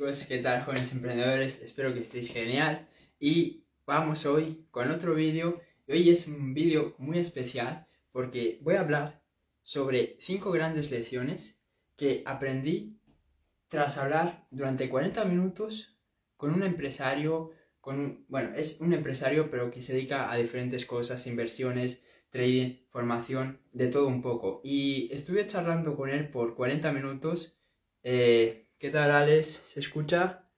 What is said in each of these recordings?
Pues, ¿qué tal jóvenes emprendedores? Espero que estéis genial y vamos hoy con otro vídeo. Hoy es un vídeo muy especial porque voy a hablar sobre cinco grandes lecciones que aprendí tras hablar durante 40 minutos con un empresario, con bueno, es un empresario pero que se dedica a diferentes cosas, inversiones, trading, formación, de todo un poco. Y estuve charlando con él por 40 minutos. Eh, ¿Qué tal, Alex? ¿Se escucha?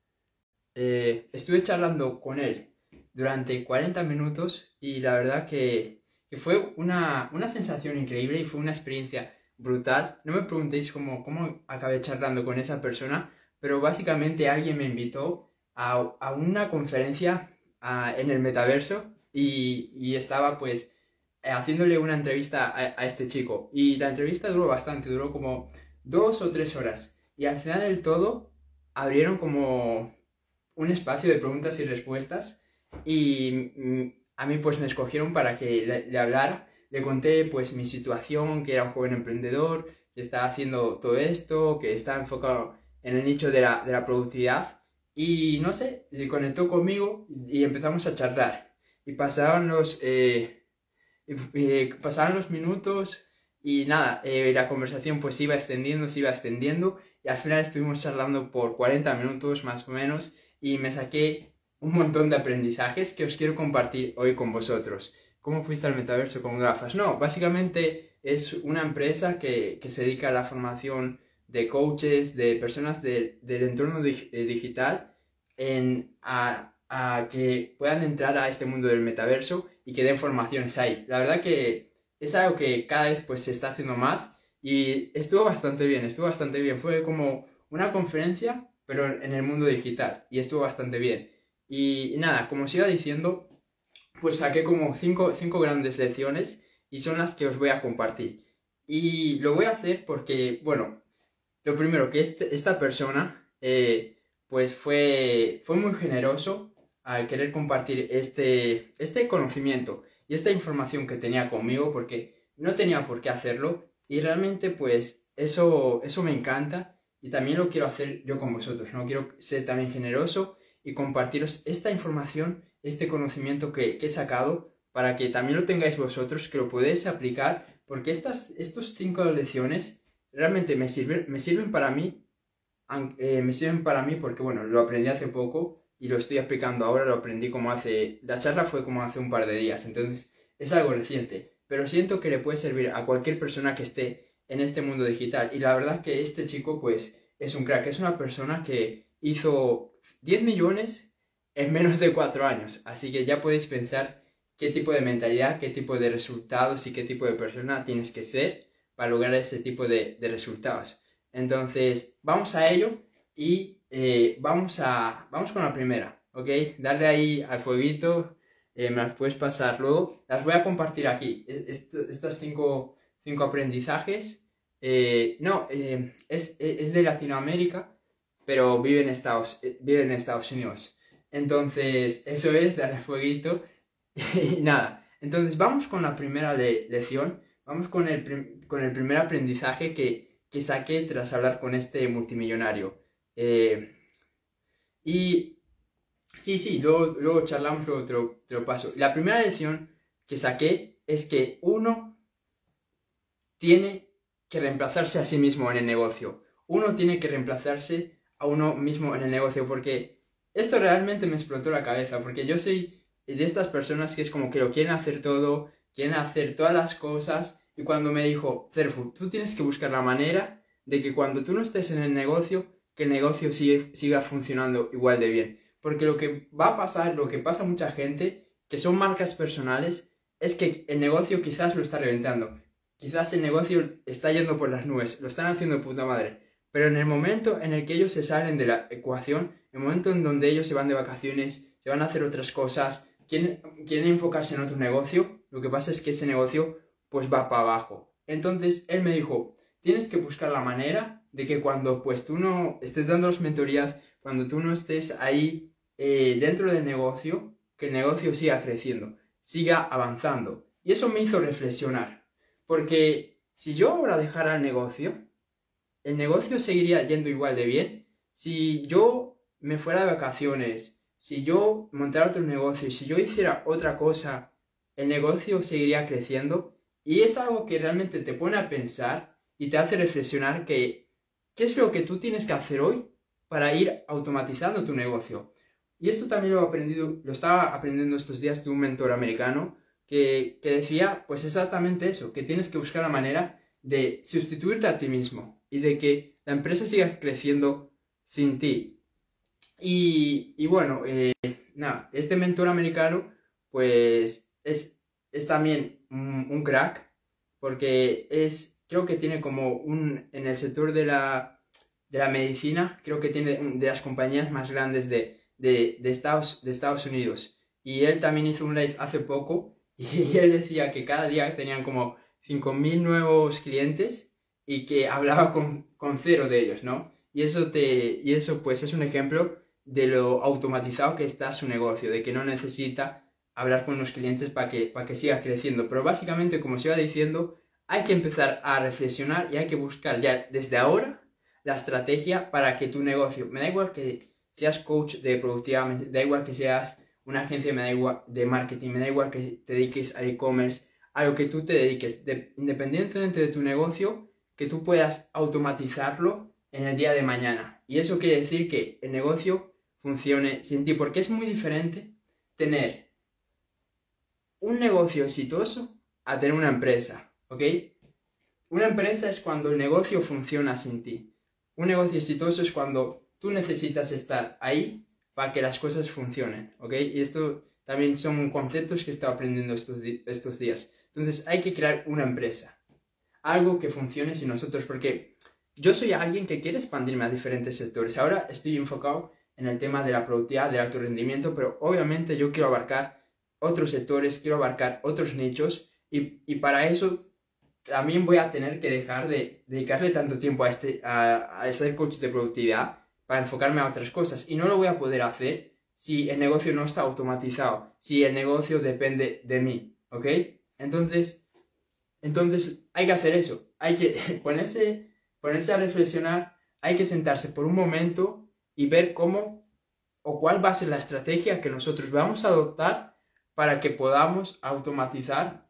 Eh, estuve charlando con él durante 40 minutos y la verdad que, fue una, sensación increíble y fue una experiencia brutal. No me preguntéis cómo, cómo acabé charlando con esa persona, pero básicamente alguien me invitó a, una conferencia en el metaverso y, estaba pues haciéndole una entrevista a, a este chico. Y la entrevista duró bastante, duró como dos o tres horas. Y al final del todo abrieron como un espacio de preguntas y respuestas y mm, a mí pues me escogieron para que le, hablara. Le conté pues mi situación, que era un joven emprendedor, que estaba haciendo todo esto, que estaba enfocado en el nicho de la, de la productividad y no sé, se conectó conmigo y empezamos a charlar. Y pasaban los, eh, pasaban los minutos y nada, eh, la conversación pues iba extendiendo, se iba extendiendo y al final estuvimos charlando por 40 minutos más o menos y me saqué un montón de aprendizajes que os quiero compartir hoy con vosotros. ¿Cómo fuiste al metaverso con gafas? No, básicamente es una empresa que, se dedica a la formación de coaches, de personas del entorno eh, digital, en, a, a, que puedan entrar a este mundo del metaverso y que den formaciones ahí. La verdad que es algo que cada vez pues, se está haciendo más y estuvo bastante bien, estuvo bastante bien. Fue como una conferencia, pero en el mundo digital. Y estuvo bastante bien. Y, nada, como os iba diciendo, pues saqué como cinco, grandes lecciones y son las que os voy a compartir. Y lo voy a hacer porque, bueno, lo primero que este, esta persona, eh, pues fue, fue muy generoso al querer compartir este, este conocimiento y esta información que tenía conmigo porque no tenía por qué hacerlo y realmente pues eso, eso me encanta y también lo quiero hacer yo con vosotros, ¿no? Quiero ser también generoso y compartiros esta información, este conocimiento que, he sacado para que también lo tengáis vosotros, que lo podéis aplicar, porque estas estos cinco lecciones realmente me sirven, me sirven para mí, eh, me sirven para mí porque, bueno, lo aprendí hace poco y lo estoy aplicando ahora, lo aprendí como hace, la charla fue como hace un par de días, entonces es algo reciente pero siento que le puede servir a cualquier persona que esté en este mundo digital. Y la verdad que este chico, pues, es un crack, es una persona que hizo 10 millones en menos de 4 años. Así que ya podéis pensar qué tipo de mentalidad, qué tipo de resultados y qué tipo de persona tienes que ser para lograr ese tipo de, resultados. Entonces, vamos a ello y eh, vamos, a, vamos con la primera, ¿ok? Darle ahí al fueguito eh, me las puedes pasar luego. Las voy a compartir aquí. estos cinco, cinco aprendizajes. Eh, no, eh, es, de Latinoamérica, pero vive en, Estados, vive en Estados Unidos. Entonces, eso es, darle fueguito. y nada, entonces vamos con la primera lección. Vamos con el, con el primer aprendizaje que, que saqué tras hablar con este multimillonario. y Sí, sí, luego, charlamos, luego te lo, paso. La primera lección que saqué es que uno tiene que reemplazarse a sí mismo en el negocio. Uno tiene que reemplazarse a uno mismo en el negocio porque esto realmente me explotó la cabeza porque yo soy de estas personas que es como que lo quieren hacer todo, quieren hacer todas las cosas y cuando me dijo, Cerfu, tú tienes que buscar la manera de que cuando tú no estés en el negocio, que el negocio siga funcionando igual de bien. Porque lo que va a pasar, lo que pasa a mucha gente, que son marcas personales, es que el negocio quizás lo está reventando. Quizás el negocio está yendo por las nubes, lo están haciendo de puta madre. Pero en el momento en el que ellos se salen de la ecuación, el momento en donde ellos se van de vacaciones, se van a hacer otras cosas, quieren, quieren enfocarse en otro negocio, lo que pasa es que ese negocio pues va para abajo. Entonces él me dijo, tienes que buscar la manera de que cuando pues tú no estés dando las mentorías, cuando tú no estés ahí eh, dentro del negocio, que el negocio siga creciendo, siga avanzando. Y eso me hizo reflexionar, porque si yo ahora dejara el negocio, el negocio seguiría yendo igual de bien, si yo me fuera de vacaciones, si yo montara otro negocio, si yo hiciera otra cosa, el negocio seguiría creciendo. Y es algo que realmente te pone a pensar y te hace reflexionar que qué es lo que tú tienes que hacer hoy para ir automatizando tu negocio. Y esto también lo he aprendido, lo estaba aprendiendo estos días de un mentor americano que, que decía pues exactamente eso, que tienes que buscar la manera de sustituirte a ti mismo y de que la empresa siga creciendo sin ti. Y, y bueno, eh, nada, este mentor americano pues es, es también un, un, crack porque es, creo que tiene como un, en el sector de la, de la medicina, creo que tiene de las compañías más grandes de, de, Estados, de Estados Unidos. Y él también hizo un live hace poco y él decía que cada día tenían como 5.000 nuevos clientes y que hablaba con, con, cero de ellos, ¿no? Y eso, te, y eso pues es un ejemplo de lo automatizado que está su negocio, de que no necesita hablar con los clientes para que, para que siga creciendo. Pero básicamente, como se iba diciendo, hay que empezar a reflexionar y hay que buscar ya desde ahora la estrategia para que tu negocio, me da igual que seas coach de productividad, me da igual que seas una agencia, me da igual de marketing, me da igual que te dediques a e-commerce, a lo que tú te dediques, independientemente de tu negocio, que tú puedas automatizarlo en el día de mañana. Y eso quiere decir que el negocio funcione sin ti, porque es muy diferente tener un negocio exitoso a tener una empresa, ¿ok? Una empresa es cuando el negocio funciona sin ti. Un negocio exitoso es cuando tú necesitas estar ahí para que las cosas funcionen, ¿ok? Y esto también son conceptos que he estado aprendiendo estos, estos días. Entonces hay que crear una empresa, algo que funcione sin nosotros, porque yo soy alguien que quiere expandirme a diferentes sectores. Ahora estoy enfocado en el tema de la productividad, del alto rendimiento, pero obviamente yo quiero abarcar otros sectores, quiero abarcar otros nichos y, y para eso también voy a tener que dejar de dedicarle tanto tiempo a, este, a, a ser coach de productividad para enfocarme a otras cosas y no lo voy a poder hacer si el negocio no está automatizado, si el negocio depende de mí, ¿ok? Entonces, entonces hay que hacer eso, hay que ponerse, ponerse a reflexionar, hay que sentarse por un momento y ver cómo o cuál va a ser la estrategia que nosotros vamos a adoptar para que podamos automatizar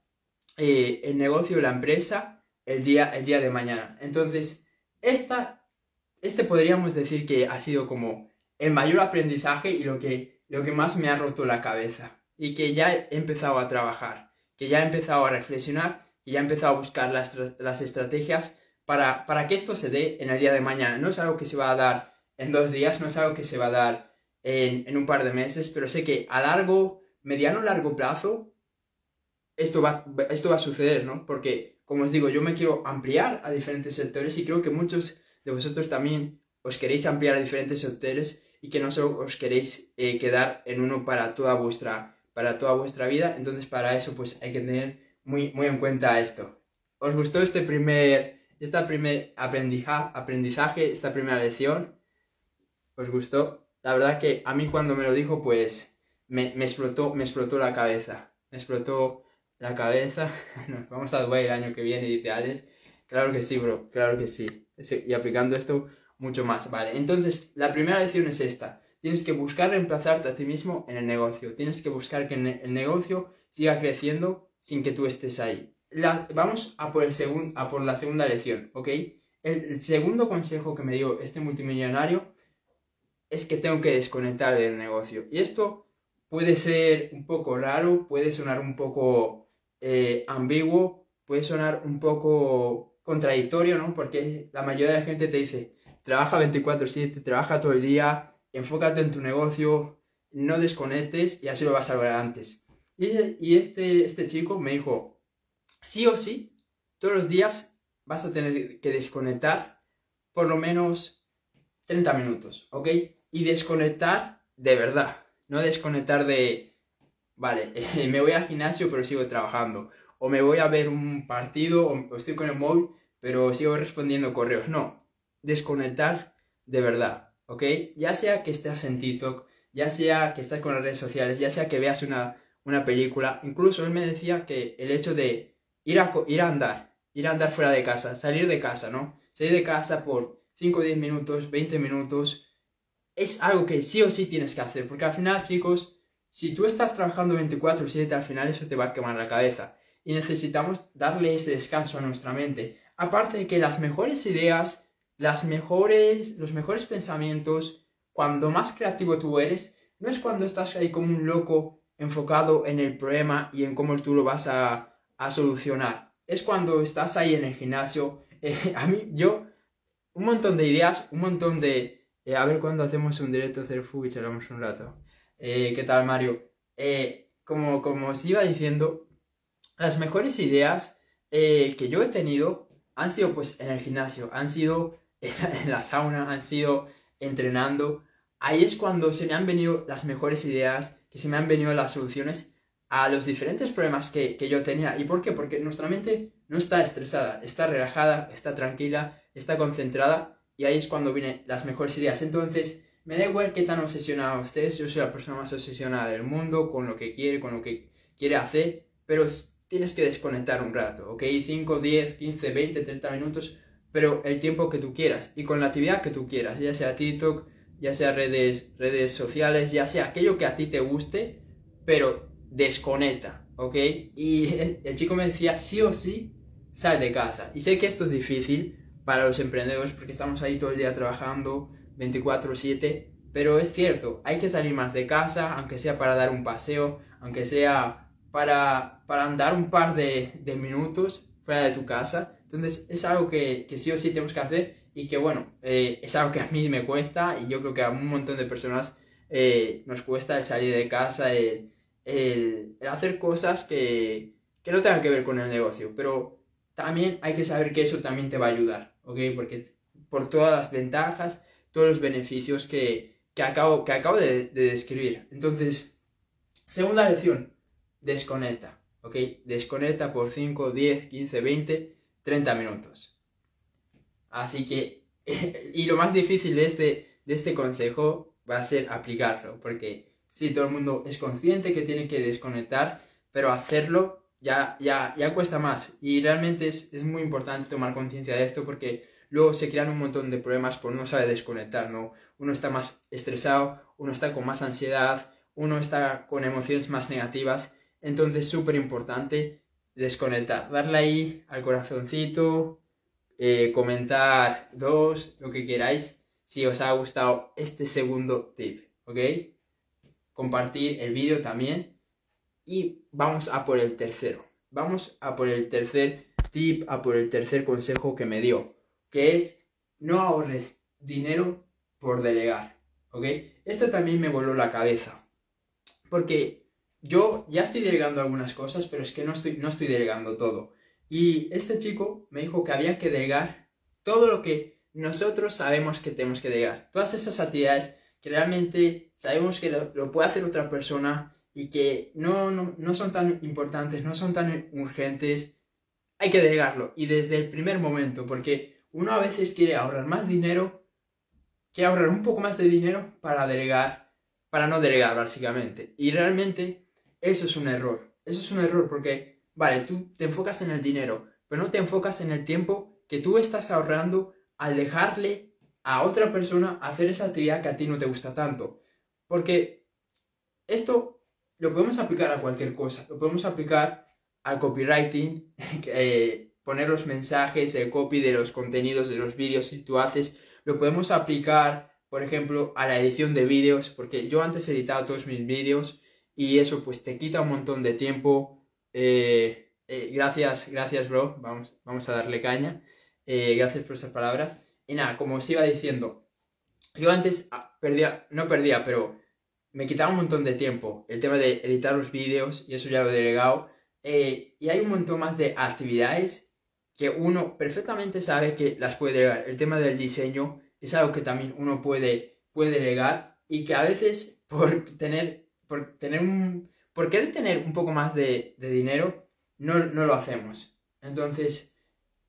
eh, el negocio la empresa el día, el día de mañana. Entonces, esta, este podríamos decir que ha sido como el mayor aprendizaje y lo que, lo que más me ha roto la cabeza y que ya he empezado a trabajar que ya he empezado a reflexionar, que ya he empezado a buscar las, las estrategias para, para, que esto se dé en el día de mañana. No es algo que se va a dar en dos días, no es algo que se va a dar en, en un par de meses, pero sé que a largo, mediano largo plazo, esto va, esto va a suceder, ¿no? Porque, como os digo, yo me quiero ampliar a diferentes sectores y creo que muchos de vosotros también os queréis ampliar a diferentes sectores y que no solo os queréis eh, quedar en uno para toda vuestra para toda vuestra vida. Entonces, para eso, pues hay que tener muy, muy en cuenta esto. ¿Os gustó este primer, esta primer aprendizaje, esta primera lección? ¿Os gustó? La verdad que a mí cuando me lo dijo, pues me, me explotó, me explotó la cabeza. Me explotó la cabeza. Nos vamos a Dubai el año que viene, dice Alex. Claro que sí, bro, claro que sí. Y aplicando esto mucho más. Vale, entonces la primera lección es esta. Tienes que buscar reemplazarte a ti mismo en el negocio. Tienes que buscar que el negocio siga creciendo sin que tú estés ahí. vamos a por, el a por la segunda lección, ¿ok? El, segundo consejo que me dio este multimillonario es que tengo que desconectar del negocio. Y esto puede ser un poco raro, puede sonar un poco eh, ambiguo, puede sonar un poco contradictorio, ¿no? Porque la mayoría de la gente te dice, trabaja 24/7, trabaja todo el día, enfócate en tu negocio, no desconectes y así lo vas a lograr antes. Y, este, este chico me dijo, sí o sí, todos los días vas a tener que desconectar por lo menos 30 minutos, ¿ok? Y desconectar de verdad, no desconectar de, vale, me voy al gimnasio pero sigo trabajando, o me voy a ver un partido, o estoy con el móvil pero sigo respondiendo correos, no, desconectar de verdad. ¿ok? Ya sea que estés en TikTok, ya sea que estés con las redes sociales, ya sea que veas una, una película, incluso él me decía que el hecho de ir a, ir a andar, ir a andar fuera de casa, salir de casa, ¿no? Salir de casa por 5 o 10 minutos, 20 minutos, es algo que sí o sí tienes que hacer, porque al final, chicos, si tú estás trabajando 24/7, al final eso te va a quemar la cabeza. Y necesitamos darle ese descanso a nuestra mente. Aparte de que las mejores ideas, las mejores, los mejores pensamientos, cuando más creativo tú eres, no es cuando estás ahí como un loco enfocado en el problema y en cómo tú lo vas a, a solucionar. Es cuando estás ahí en el gimnasio. Eh, a mí, yo, un montón de ideas, un montón de... Eh, a ver cuándo hacemos un directo de y charlamos un rato. Eh, ¿Qué tal, Mario? como, como os iba diciendo, las mejores ideas que yo he tenido han sido pues en el gimnasio, han sido en la sauna, han sido entrenando. Ahí es cuando se me han venido las mejores ideas, que se me han venido las soluciones a los diferentes problemas que, yo tenía. ¿Y por qué? Porque nuestra mente no está estresada, está relajada, está tranquila, está concentrada y ahí es cuando vienen las mejores ideas. Entonces, me da igual qué tan obsesionado estés, yo soy la persona más obsesionada del mundo con lo que quiere, con lo que quiere hacer, pero tienes que desconectar un rato, ¿ok? 5, 10, 15, 20, 30 minutos, pero el tiempo que tú quieras y con la actividad que tú quieras, ya sea TikTok, ya sea redes, redes sociales, ya sea aquello que a ti te guste, pero desconecta, ¿ok? Y el, chico me decía, sí o sí, sal de casa. Y sé que esto es difícil para los emprendedores porque estamos ahí todo el día trabajando 24/7, pero es cierto, hay que salir más de casa, aunque sea para dar un paseo, aunque sea para, para andar un par de, minutos fuera de tu casa. Entonces es algo que, que, sí o sí tenemos que hacer y que bueno, eh, es algo que a mí me cuesta y yo creo que a un montón de personas eh, nos cuesta el salir de casa, el, el, hacer cosas que, que, no tengan que ver con el negocio, pero también hay que saber que eso también te va a ayudar, ¿ok? Porque por todas las ventajas, todos los beneficios que, que acabo, que acabo de, de describir. Entonces, segunda lección, desconecta, ¿ok? Desconecta por 5, 10, 15, 20, 30 minutos. Así que, y lo más difícil de este, de este consejo va a ser aplicarlo, porque sí, todo el mundo es consciente que tiene que desconectar, pero hacerlo ya, ya, ya cuesta más. Y realmente es, es muy importante tomar conciencia de esto porque luego se crean un montón de problemas por no saber desconectar, ¿no? Uno está más estresado, uno está con más ansiedad, uno está con emociones más negativas. Entonces, súper importante desconectar, darle ahí al corazoncito, eh, comentar dos, lo que queráis, si os ha gustado este segundo tip, ¿ok? compartir el vídeo también. Y vamos a por el tercero. Vamos a por el tercer tip, a por el tercer consejo que me dio, que es no ahorres dinero por delegar. ¿Ok? Esto también me voló la cabeza. Porque yo ya estoy delegando algunas cosas, pero es que no estoy, no estoy delegando todo. Y este chico me dijo que había que delegar todo lo que nosotros sabemos que tenemos que delegar. Todas esas actividades que realmente sabemos que lo, puede hacer otra persona y que no, no, son tan importantes, no son tan urgentes, hay que delegarlo. Y desde el primer momento, porque uno a veces quiere ahorrar más dinero, quiere ahorrar un poco más de dinero para delegar, para no delegar básicamente. Y realmente eso es un error. Eso es un error porque, vale, tú te enfocas en el dinero, pero no te enfocas en el tiempo que tú estás ahorrando al dejarle a otra persona hacer esa actividad que a ti no te gusta tanto. Porque esto lo podemos aplicar a cualquier cosa. Lo podemos aplicar al copywriting, eh, poner los mensajes, el copy de los contenidos de los vídeos si tú haces. Lo podemos aplicar, por ejemplo, a la edición de vídeos, porque yo antes editaba todos mis vídeos y eso pues te quita un montón de tiempo. Eh, eh, gracias, gracias bro, vamos, vamos a darle caña. gracias por esas palabras. Y nada, como os iba diciendo, yo antes ah, perdía, no perdía, pero me quitaba un montón de tiempo el tema de editar los vídeos y eso ya lo he delegado. Eh, y hay un montón más de actividades que uno perfectamente sabe que las puede delegar. El tema del diseño es algo que también uno puede, puede delegar y que a veces por tener, por tener un, querer tener un poco más de, de dinero, no, no, lo hacemos. Entonces,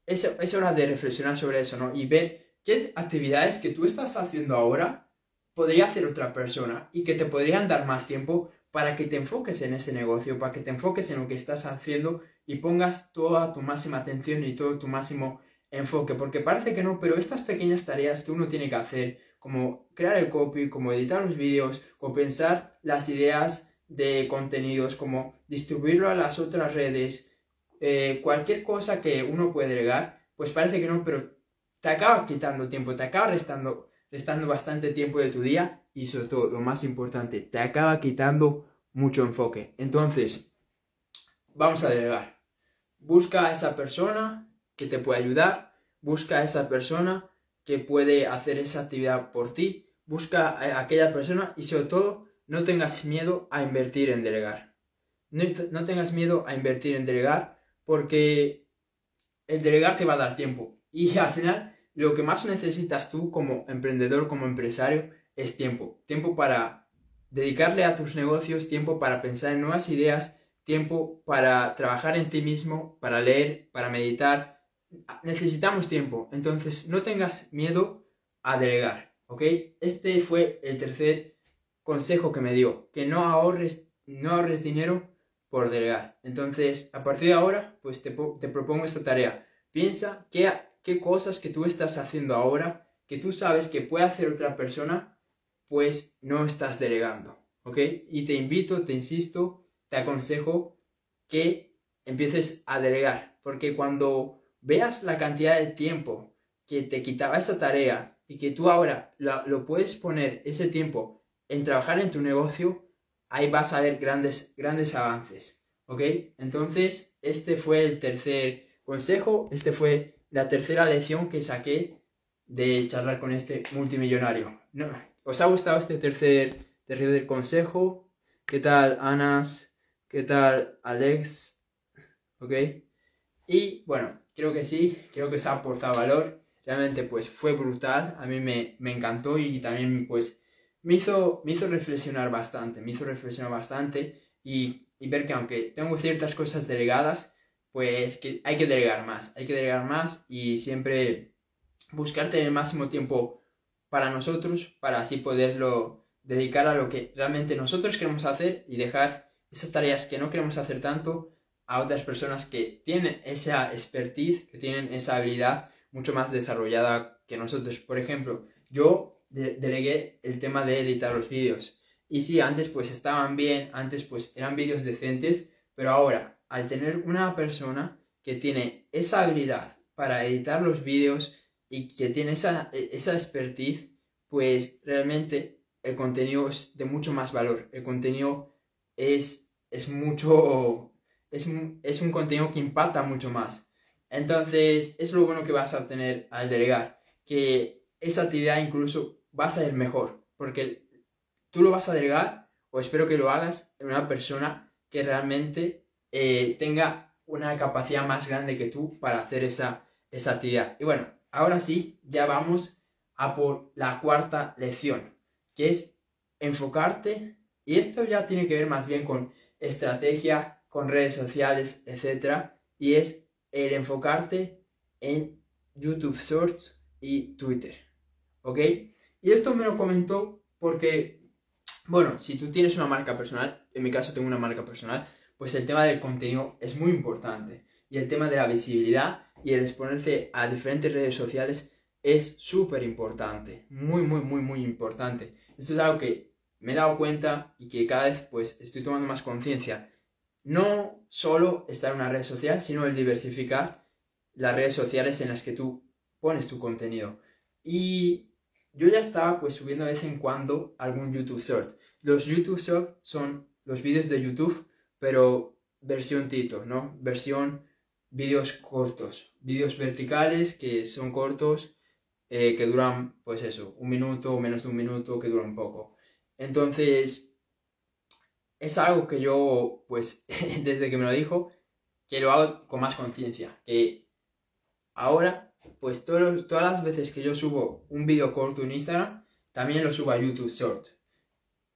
es, es hora de reflexionar sobre eso, ¿no? Y ver qué actividades que tú estás haciendo ahora podría hacer otra persona y que te podrían dar más tiempo para que te enfoques en ese negocio, para que te enfoques en lo que estás haciendo y pongas toda tu máxima atención y todo tu máximo enfoque, porque parece que no, pero estas pequeñas tareas que uno tiene que hacer, como crear el copy, como editar los vídeos, como pensar las ideas de contenidos, como distribuirlo a las otras redes, eh, cualquier cosa que uno puede delegar, pues parece que no, pero te acaba quitando tiempo, te acaba restando, restando bastante tiempo de tu día y sobre todo, lo más importante, te acaba quitando mucho enfoque. Entonces, vamos a delegar. Busca a esa persona que te puede ayudar, busca a esa persona que puede hacer esa actividad por ti, busca a aquella persona y sobre todo no tengas miedo a invertir en delegar. No, no, tengas miedo a invertir en delegar porque el delegar te va a dar tiempo y al final lo que más necesitas tú como emprendedor, como empresario, es tiempo. Tiempo para dedicarle a tus negocios, tiempo para pensar en nuevas ideas, tiempo para trabajar en ti mismo, para leer, para meditar. Necesitamos tiempo. Entonces, no tengas miedo a delegar, ¿ok? Este fue el tercer consejo que me dio, que no ahorres, no ahorres dinero por delegar. Entonces, a partir de ahora, pues te, te propongo esta tarea. Piensa qué, qué cosas que tú estás haciendo ahora, que tú sabes que puede hacer otra persona, pues no estás delegando, ¿ok? Y te invito, te insisto, te aconsejo que empieces a delegar, porque cuando veas la cantidad de tiempo que te quitaba esa tarea y que tú ahora lo, puedes poner ese tiempo en trabajar en tu negocio, ahí vas a ver grandes, grandes avances, ¿ok? Entonces, este fue el tercer consejo, este fue la tercera lección que saqué de charlar con este multimillonario. No, ¿Os ha gustado este tercer, tercer consejo? ¿Qué tal, Anas? ¿Qué tal, Alex? ¿Ok? Y bueno, creo que sí, creo que se ha aportado valor. Realmente pues fue brutal, a mí me, encantó y también pues me hizo, me hizo reflexionar bastante, me hizo reflexionar bastante y, y ver que aunque tengo ciertas cosas delegadas, pues que hay que delegar más, hay que delegar más y siempre buscar tener el máximo tiempo para nosotros, para así poderlo dedicar a lo que realmente nosotros queremos hacer y dejar esas tareas que no queremos hacer tanto a otras personas que tienen esa expertise, que tienen esa habilidad mucho más desarrollada que nosotros. Por ejemplo, yo delegué el tema de editar los vídeos. Y sí, antes pues estaban bien, antes pues eran vídeos decentes, pero ahora, al tener una persona que tiene esa habilidad para editar los vídeos, y que tiene esa, esa expertise, pues realmente el contenido es de mucho más valor. El contenido es, es mucho, es, es un contenido que impacta mucho más. Entonces, es lo bueno que vas a obtener al delegar, que esa actividad incluso va a ser mejor, porque tú lo vas a delegar, o espero que lo hagas, en una persona que realmente eh, tenga una capacidad más grande que tú para hacer esa, esa actividad. Y bueno, ahora sí, ya vamos a por la cuarta lección, que es enfocarte, y esto ya tiene que ver más bien con estrategia, con redes sociales, etc. Y es el enfocarte en YouTube Shorts y Twitter. ¿Ok? Y esto me lo comentó porque, bueno, si tú tienes una marca personal, en mi caso tengo una marca personal, pues el tema del contenido es muy importante. Y el tema de la visibilidad y el exponerte a diferentes redes sociales es súper importante, muy, muy, muy, muy importante. Esto es algo que me he dado cuenta y que cada vez pues estoy tomando más conciencia. No solo estar en una red social, sino el diversificar las redes sociales en las que tú pones tu contenido. Y yo ya estaba pues subiendo de vez en cuando algún YouTube Short. Los YouTube Short son los vídeos de YouTube, pero versión Tito, ¿no? Versión vídeos cortos, vídeos verticales que son cortos, eh, que duran, pues eso, un minuto menos de un minuto, que duran poco. Entonces, es algo que yo, pues, desde que me lo dijo, que lo hago con más conciencia, que ahora, pues todas las veces que yo subo un vídeo corto en Instagram, también lo subo a YouTube Short.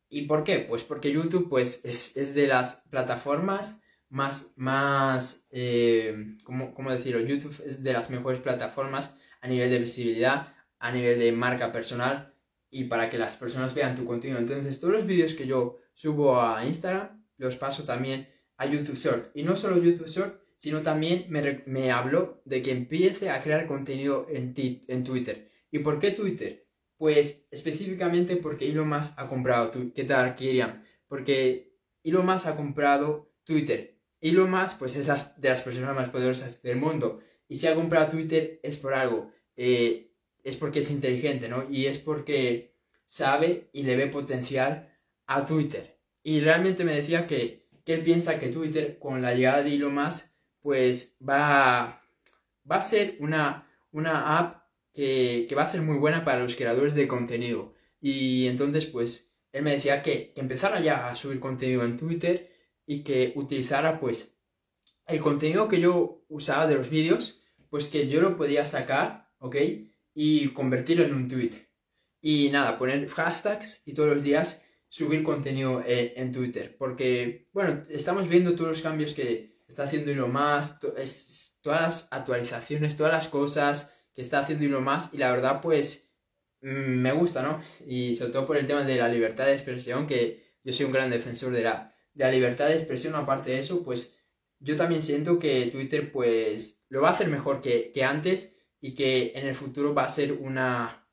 ¿Y por qué? Pues porque YouTube, pues, es, es de las plataformas más, más eh, ¿cómo, decirlo? YouTube es de las mejores plataformas a nivel de visibilidad, a nivel de marca personal y para que las personas vean tu contenido. Entonces, todos los vídeos que yo subo a Instagram los paso también a YouTube Short. Y no solo YouTube Short, sino también me, me hablo de que empiece a crear contenido en, en Twitter. ¿Y por qué Twitter? Pues específicamente porque Elon Musk ha comprado, ¿qué tal, Kiriam? Porque Elon Musk ha comprado Twitter. Elon Musk, pues es de las personas más poderosas del mundo. Y si ha comprado Twitter es por algo. Eh, es porque es inteligente, ¿no? Y es porque sabe y le ve potencial a Twitter. Y realmente me decía que, que él piensa que Twitter, con la llegada de Elon Musk, pues va, va a ser una, una app que, va a ser muy buena para los creadores de contenido. Y entonces, pues, él me decía que, empezara ya a subir contenido en Twitter y que utilizara, pues, el contenido que yo usaba de los vídeos, pues que yo lo podía sacar, ¿ok? Y convertirlo en un tweet. Y nada, poner hashtags y todos los días subir contenido eh, en Twitter. Porque, bueno, estamos viendo todos los cambios que está haciendo Elon Musk, todas las actualizaciones, todas las cosas, que está haciendo uno más y la verdad pues mm, me gusta, ¿no? Y sobre todo por el tema de la libertad de expresión, que yo soy un gran defensor de la, de la libertad de expresión, aparte de eso, pues yo también siento que Twitter pues lo va a hacer mejor que, antes y que en el futuro va a ser una...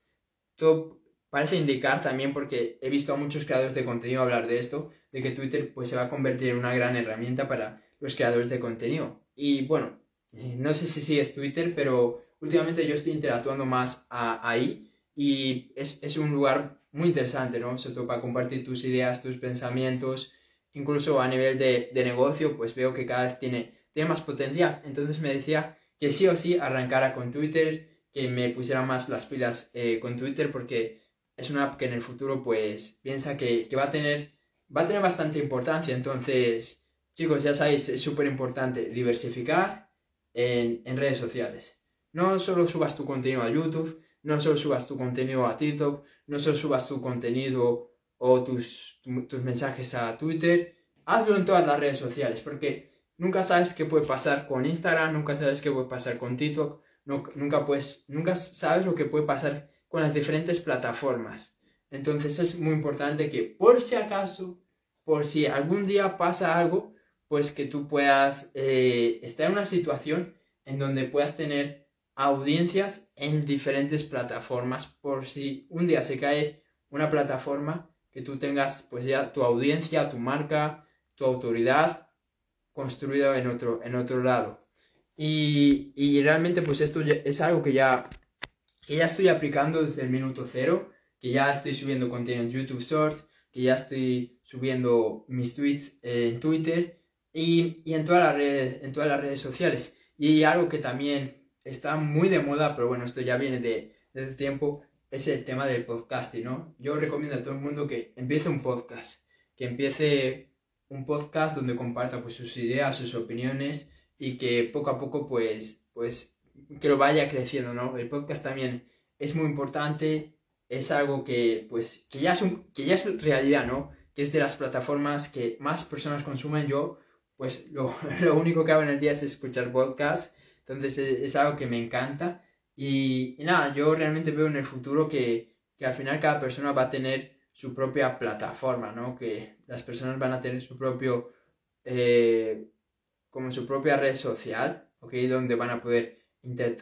Todo parece indicar también porque he visto a muchos creadores de contenido hablar de esto, de que Twitter pues se va a convertir en una gran herramienta para los creadores de contenido. Y bueno, eh, no sé si sigues Twitter, pero últimamente yo estoy interactuando más ahí y es, un lugar muy interesante, ¿no? Sobre todo para compartir tus ideas, tus pensamientos, incluso a nivel de, negocio, pues veo que cada vez tiene, tiene más potencial. Entonces me decía que sí o sí arrancara con Twitter, que me pusiera más las pilas eh, con Twitter, porque es una app que en el futuro, pues, piensa que, va, a tener, va a tener bastante importancia. Entonces, chicos, ya sabéis, es súper importante diversificar en redes sociales. No solo subas tu contenido a YouTube, no solo subas tu contenido a TikTok, no solo subas tu contenido o tus, tus mensajes a Twitter, hazlo en todas las redes sociales, porque nunca sabes qué puede pasar con Instagram, nunca sabes qué puede pasar con TikTok, nunca, nunca sabes lo que puede pasar con las diferentes plataformas. Entonces es muy importante que por si acaso, por si algún día pasa algo, pues que tú puedas eh, estar en una situación en donde puedas tener audiencias en diferentes plataformas por si un día se cae una plataforma que tú tengas pues ya tu audiencia, tu marca, tu autoridad construida en otro, en otro lado. Y, realmente pues esto es algo que ya, que ya estoy aplicando desde el minuto cero, que ya estoy subiendo contenido en YouTube Short, que ya estoy subiendo mis tweets en Twitter y, y en, todas las redes, en todas las redes sociales. Y algo que también está muy de moda, pero bueno, esto ya viene de, desde tiempo, es el tema del podcasting, ¿no? Yo recomiendo a todo el mundo que empiece un podcast, que empiece un podcast donde comparta pues, sus ideas, sus opiniones y que poco a poco pues, pues que lo vaya creciendo, ¿no? El podcast también es muy importante, es algo que pues que ya es, que ya es realidad, ¿no? Que es de las plataformas que más personas consumen. Yo pues lo, lo único que hago en el día es escuchar podcast entonces es, algo que me encanta. Y, nada, yo realmente veo en el futuro que, que, al final cada persona va a tener su propia plataforma, ¿no? Que las personas van a tener su propio, eh, como su propia red social, ¿ok? Donde van a poder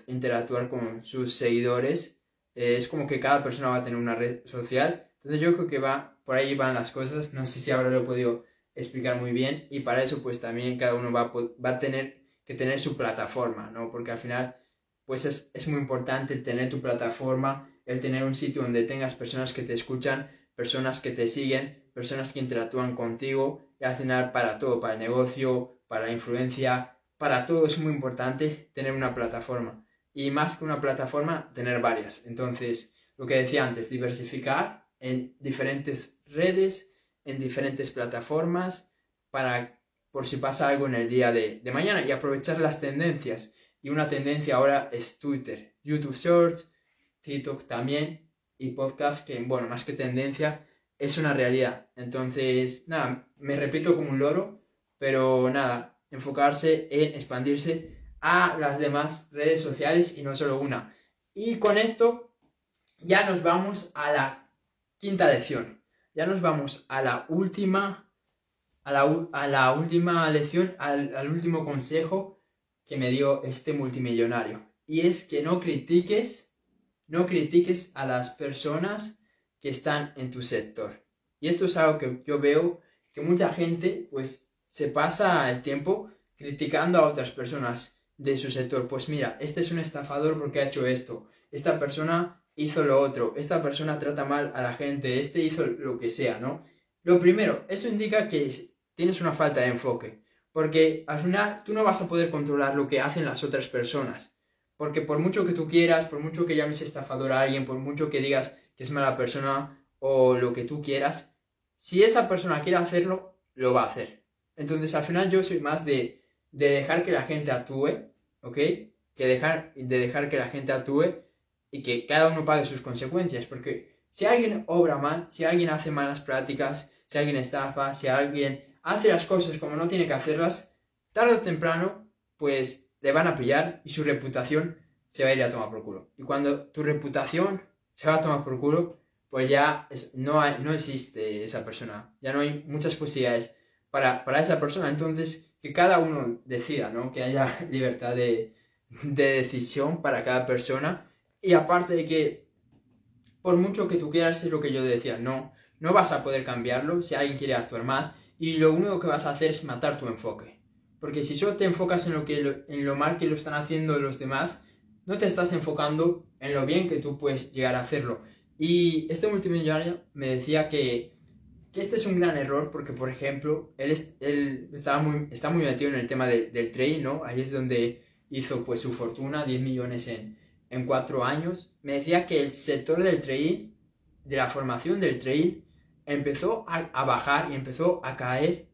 interactuar con sus seguidores. Eh, es como que cada persona va a tener una red social. Entonces yo creo que va, por ahí van las cosas. No sé si ahora lo he podido explicar muy bien. Y para eso pues también cada uno va va a tener que tener su plataforma, ¿no? Porque al final, pues es, muy importante tener tu plataforma, el tener un sitio donde tengas personas que te escuchan, personas que te siguen, personas que interactúan contigo, y al final para todo, para el negocio, para la influencia, para todo es muy importante tener una plataforma. Y más que una plataforma, tener varias. Entonces, lo que decía antes, diversificar en diferentes redes, en diferentes plataformas, para por si pasa algo en el día de, mañana y aprovechar las tendencias. Y una tendencia ahora es Twitter, YouTube Shorts, TikTok también y podcast que, bueno, más que tendencia, es una realidad. Entonces, nada, me repito como un loro, pero nada, enfocarse en expandirse a las demás redes sociales y no solo una. Y con esto ya nos vamos a la quinta lección. Ya nos vamos a la última a la, última lección, al, último consejo que me dio este multimillonario. Y es que no critiques, no critiques a las personas que están en tu sector. Y esto es algo que yo veo que mucha gente pues se pasa el tiempo criticando a otras personas de su sector. Pues mira, este es un estafador porque ha hecho esto. Esta persona hizo lo otro. Esta persona trata mal a la gente. Este hizo lo que sea, ¿no? Lo primero, eso indica que tienes una falta de enfoque. Porque al final tú no vas a poder controlar lo que hacen las otras personas. Porque por mucho que tú quieras, por mucho que llames estafador a alguien, por mucho que digas que es mala persona o lo que tú quieras, si esa persona quiere hacerlo, lo va a hacer. Entonces al final yo soy más de, de dejar que la gente actúe, ¿ok? Que dejar, de dejar que la gente actúe y que cada uno pague sus consecuencias. Porque si alguien obra mal, si alguien hace malas prácticas, si alguien estafa, si alguien hace las cosas como no tiene que hacerlas, tarde o temprano, pues le van a pillar y su reputación se va a ir a tomar por culo. Y cuando tu reputación se va a tomar por culo, pues ya no, no existe esa persona. Ya no hay muchas posibilidades para, esa persona. Entonces, que cada uno decida, ¿no? Que haya libertad de, de decisión para cada persona. Y aparte de que, por mucho que tú quieras, es lo que yo decía, no, no vas a poder cambiarlo si alguien quiere actuar más y lo único que vas a hacer es matar tu enfoque. Porque si solo te enfocas en lo, que, en lo mal que lo están haciendo los demás, no te estás enfocando en lo bien que tú puedes llegar a hacerlo. Y este multimillonario me decía que, que este es un gran error porque, por ejemplo, él, estaba muy, está muy metido en el tema del trading, ¿no? Ahí es donde hizo pues su fortuna, 10 millones en, en 4 años. Me decía que el sector del trading, de la formación del trading, empezó a, bajar y empezó a caer,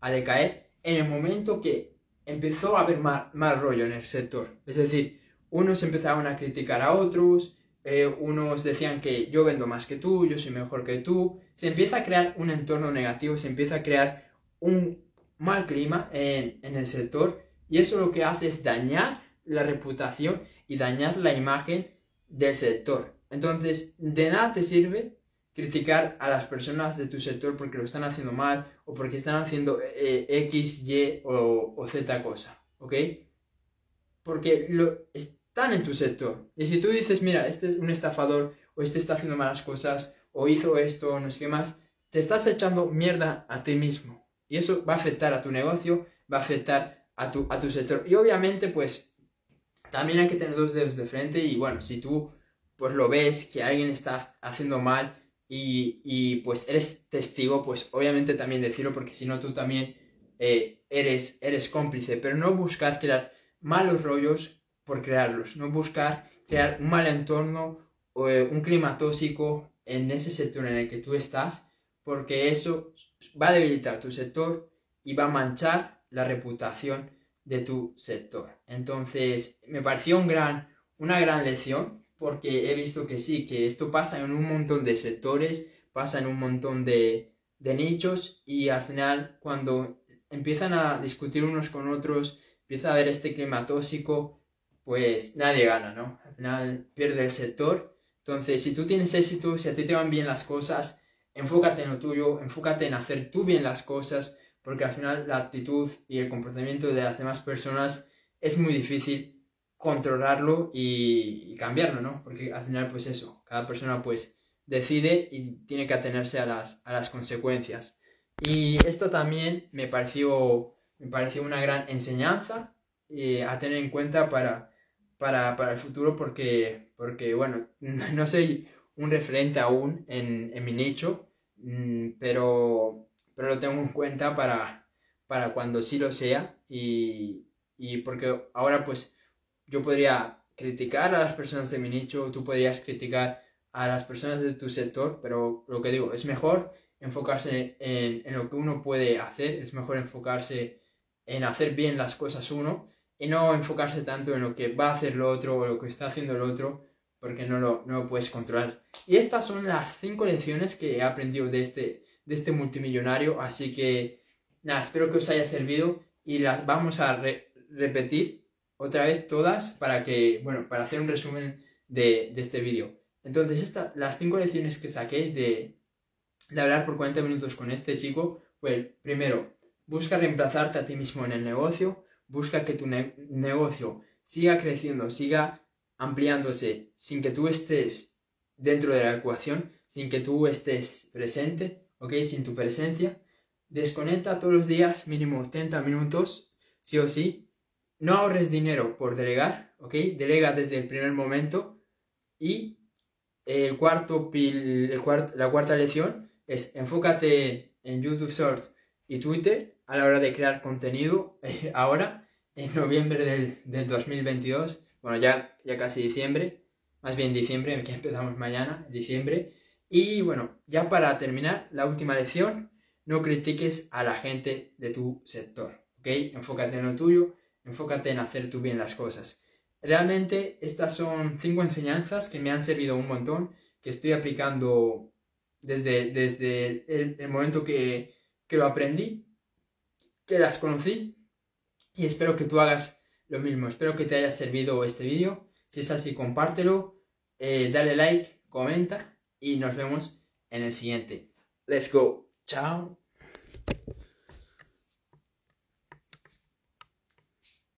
a decaer, en el momento que empezó a haber más, rollo en el sector. Es decir, unos empezaron a criticar a otros, eh, unos decían que yo vendo más que tú, yo soy mejor que tú. Se empieza a crear un entorno negativo, se empieza a crear un mal clima en, en el sector y eso lo que hace es dañar la reputación y dañar la imagen del sector. Entonces, de nada te sirve criticar a las personas de tu sector porque lo están haciendo mal o porque están haciendo eh, X, Y o, Z cosa, ¿ok? Porque lo, en tu sector. Y si tú dices, mira, este es un estafador o este está haciendo malas cosas o hizo esto o no sé qué más, te estás echando mierda a ti mismo. Y eso va a afectar a tu negocio, va a afectar a tu, a tu sector. Y obviamente, pues, también hay que tener dos dedos de frente y bueno, si tú pues lo ves que alguien está haciendo mal y, pues eres testigo, pues obviamente también decirlo porque si no tú también eh, eres, eres cómplice, pero no buscar crear malos rollos por crearlos, no buscar crear un mal entorno o eh, un clima tóxico en ese sector en el que tú estás, porque eso va a debilitar tu sector y va a manchar la reputación de tu sector. Entonces, me pareció un gran, una gran lección porque he visto que sí, que esto pasa en un montón de sectores, pasa en un montón de, nichos y al final cuando empiezan a discutir unos con otros, empieza a haber este clima tóxico, pues nadie gana, ¿no? Al final pierde el sector. Entonces, si tú tienes éxito, si a ti te van bien las cosas, enfócate en lo tuyo, enfócate en hacer tú bien las cosas, porque al final la actitud y el comportamiento de las demás personas es muy difícil controlarlo y, cambiarlo, ¿no? Porque al final, pues eso, cada persona pues decide y tiene que atenerse a las, a las consecuencias. Y esto también me pareció, me pareció una gran enseñanza eh, a tener en cuenta para, para, para, el futuro porque, porque, bueno, no soy un referente aún en, en mi nicho, mm, pero, pero lo tengo en cuenta para, para cuando sí lo sea y, y porque ahora pues yo podría criticar a las personas de mi nicho, tú podrías criticar a las personas de tu sector, pero lo que digo, es mejor enfocarse en, en, lo que uno puede hacer, es mejor enfocarse en hacer bien las cosas uno y no enfocarse tanto en lo que va a hacer lo otro o lo que está haciendo el otro, porque no lo, no lo puedes controlar. Y estas son las cinco lecciones que he aprendido de este, de este multimillonario, así que nada, espero que os haya servido y las vamos a repetir otra vez todas para que, bueno, para hacer un resumen de, este vídeo. Entonces, esta, las cinco lecciones que saqué de, de hablar por 40 minutos con este chico fue, primero, busca reemplazarte a ti mismo en el negocio, busca que tu negocio siga creciendo, siga ampliándose sin que tú estés dentro de la ecuación, sin que tú estés presente, ¿ok? Sin tu presencia. Desconecta todos los días mínimo 30 minutos, sí o sí. No ahorres dinero por delegar, ¿ok? Delega desde el primer momento. Y el cuarto, la cuarta lección es enfócate en YouTube Short y Twitter a la hora de crear contenido ahora, en noviembre del, del 2022 bueno, ya, ya casi diciembre, más bien diciembre, que empezamos mañana, diciembre. Y bueno, ya para terminar, la última lección, no critiques a la gente de tu sector, ¿ok? Enfócate en lo tuyo, enfócate en hacer tú bien las cosas. Realmente estas son cinco enseñanzas que me han servido un montón, que estoy aplicando desde, desde el, momento que, que lo aprendí, que las conocí y espero que tú hagas lo mismo, espero que te haya servido este vídeo. Si es así, compártelo, eh, dale like, comenta y nos vemos en el siguiente. Let's go. Chao.